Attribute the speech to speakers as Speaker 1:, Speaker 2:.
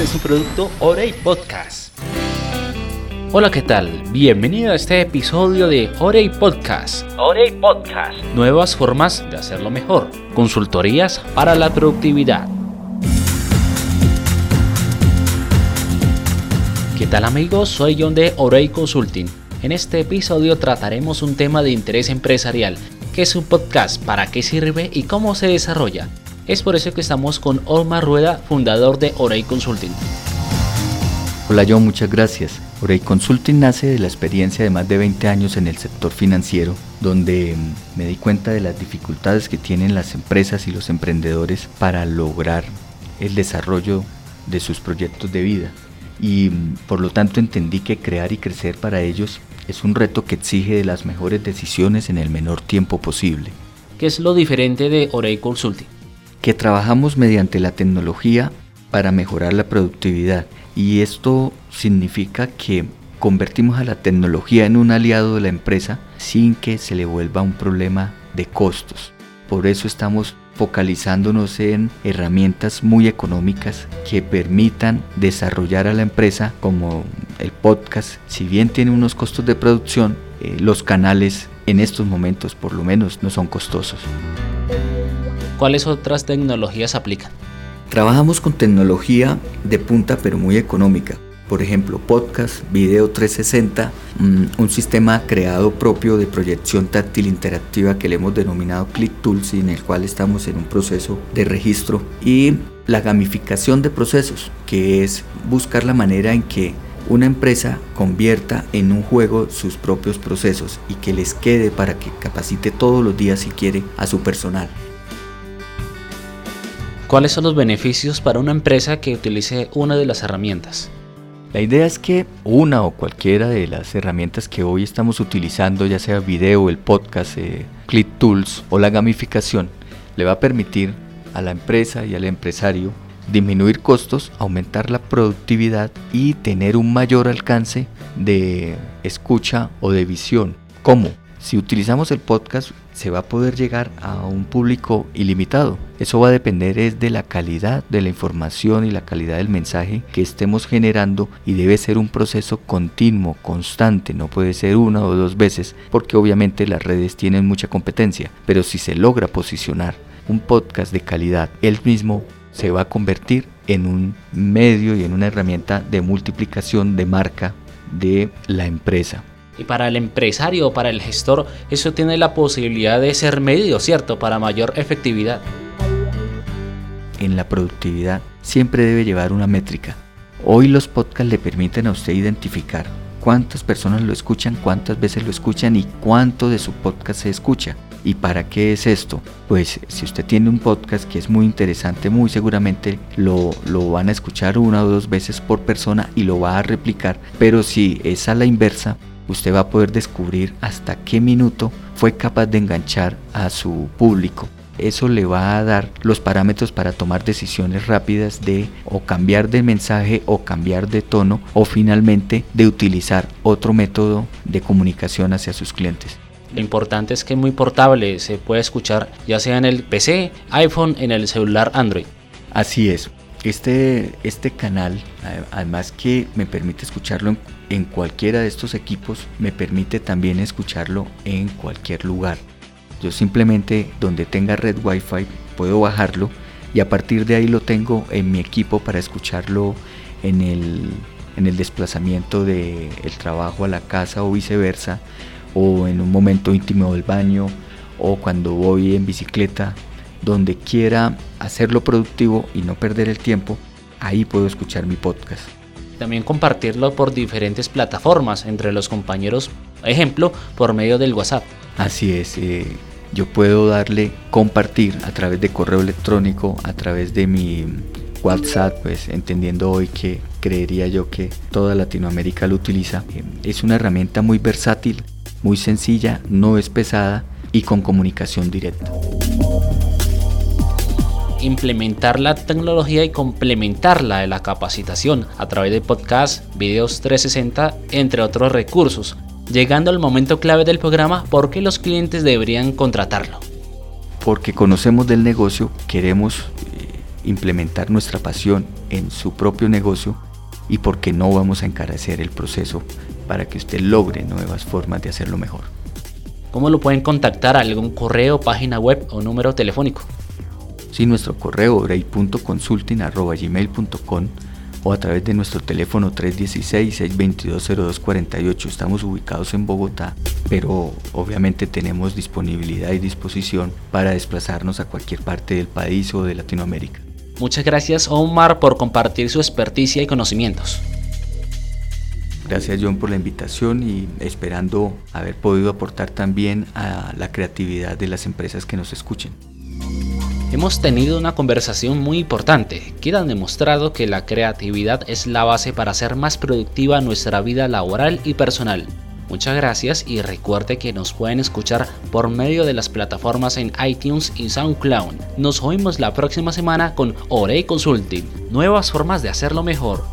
Speaker 1: Es un producto Orey Podcast. Hola, ¿qué tal? Bienvenido a este episodio de Orey Podcast. Orey Podcast. Nuevas formas de hacerlo mejor. Consultorías para la productividad. ¿Qué tal amigos? Soy John de Orey Consulting. En este episodio trataremos un tema de interés empresarial, que es un podcast, para qué sirve y cómo se desarrolla. Es por eso que estamos con Omar Rueda, fundador de Orey Consulting.
Speaker 2: Hola John, muchas gracias. Orey Consulting nace de la experiencia de más de 20 años en el sector financiero, donde mm, me di cuenta de las dificultades que tienen las empresas y los emprendedores para lograr el desarrollo de sus proyectos de vida. Y mm, por lo tanto entendí que crear y crecer para ellos es un reto que exige de las mejores decisiones en el menor tiempo posible.
Speaker 1: ¿Qué es lo diferente de Orey Consulting?
Speaker 2: Que trabajamos mediante la tecnología para mejorar la productividad y esto significa que convertimos a la tecnología en un aliado de la empresa sin que se le vuelva un problema de costos. Por eso estamos focalizándonos en herramientas muy económicas que permitan desarrollar a la empresa como el podcast. Si bien tiene unos costos de producción, eh, los canales en estos momentos por lo menos no son costosos.
Speaker 1: ¿Cuáles otras tecnologías aplican?
Speaker 2: Trabajamos con tecnología de punta pero muy económica. Por ejemplo, podcast, video 360, mm, un sistema creado propio de proyección táctil interactiva que le hemos denominado Click Tools y en el cual estamos en un proceso de registro y la gamificación de procesos, que es buscar la manera en que una empresa convierta en un juego sus propios procesos y que les quede para que capacite todos los días si quiere a su personal.
Speaker 1: ¿Cuáles son los beneficios para una empresa que utilice una de las herramientas?
Speaker 2: La idea es que una o cualquiera de las herramientas que hoy estamos utilizando, ya sea video, el podcast, eh, Click Tools o la gamificación, le va a permitir a la empresa y al empresario disminuir costos, aumentar la productividad y tener un mayor alcance de escucha o de visión. ¿Cómo? Si utilizamos el podcast se va a poder llegar a un público ilimitado. Eso va a depender es de la calidad de la información y la calidad del mensaje que estemos generando y debe ser un proceso continuo, constante, no puede ser una o dos veces porque obviamente las redes tienen mucha competencia, pero si se logra posicionar un podcast de calidad, él mismo se va a convertir en un medio y en una herramienta de multiplicación de marca de la empresa.
Speaker 1: Y para el empresario o para el gestor, eso tiene la posibilidad de ser medido, ¿cierto? Para mayor efectividad.
Speaker 2: En la productividad siempre debe llevar una métrica. Hoy los podcasts le permiten a usted identificar cuántas personas lo escuchan, cuántas veces lo escuchan y cuánto de su podcast se escucha. ¿Y para qué es esto? Pues si usted tiene un podcast que es muy interesante, muy seguramente lo, lo, van a escuchar una o dos veces por persona y lo va a replicar. Pero si es a la inversa, usted va a poder descubrir hasta qué minuto fue capaz de enganchar a su público. Eso le va a dar los parámetros para tomar decisiones rápidas de o cambiar de mensaje o cambiar de tono o finalmente de utilizar otro método de comunicación hacia sus clientes.
Speaker 1: Lo importante es que es muy portable, se puede escuchar ya sea en el PC, iPhone, en el celular Android.
Speaker 2: Así es. Este, este canal, además que me permite escucharlo en cualquiera de estos equipos me permite también escucharlo en cualquier lugar. Yo simplemente donde tenga red wifi puedo bajarlo y a partir de ahí lo tengo en mi equipo para escucharlo en el, en el desplazamiento del trabajo a la casa o viceversa o en un momento íntimo del baño o cuando voy en bicicleta donde quiera hacerlo productivo y no perder el tiempo ahí puedo escuchar mi podcast
Speaker 1: también compartirlo por diferentes plataformas entre los compañeros, ejemplo, por medio del WhatsApp.
Speaker 2: Así es, eh, yo puedo darle compartir a través de correo electrónico, a través de mi WhatsApp, pues entendiendo hoy que creería yo que toda Latinoamérica lo utiliza. Eh, es una herramienta muy versátil, muy sencilla, no es pesada y con comunicación directa
Speaker 1: implementar la tecnología y complementarla de la capacitación a través de podcasts, videos 360, entre otros recursos, llegando al momento clave del programa por qué los clientes deberían contratarlo.
Speaker 2: Porque conocemos del negocio, queremos eh, implementar nuestra pasión en su propio negocio y porque no vamos a encarecer el proceso para que usted logre nuevas formas de hacerlo mejor.
Speaker 1: ¿Cómo lo pueden contactar? ¿Algún correo, página web o número telefónico?
Speaker 2: Sí, nuestro correo brey.consulting.gmail.com o a través de nuestro teléfono 316-622-0248. Estamos ubicados en Bogotá, pero obviamente tenemos disponibilidad y disposición para desplazarnos a cualquier parte del país o de Latinoamérica.
Speaker 1: Muchas gracias Omar por compartir su experticia y conocimientos.
Speaker 2: Gracias John por la invitación y esperando haber podido aportar también a la creatividad de las empresas que nos escuchen.
Speaker 1: Hemos tenido una conversación muy importante que han demostrado que la creatividad es la base para hacer más productiva nuestra vida laboral y personal. Muchas gracias y recuerde que nos pueden escuchar por medio de las plataformas en iTunes y SoundCloud. Nos oímos la próxima semana con Orey Consulting, nuevas formas de hacerlo mejor.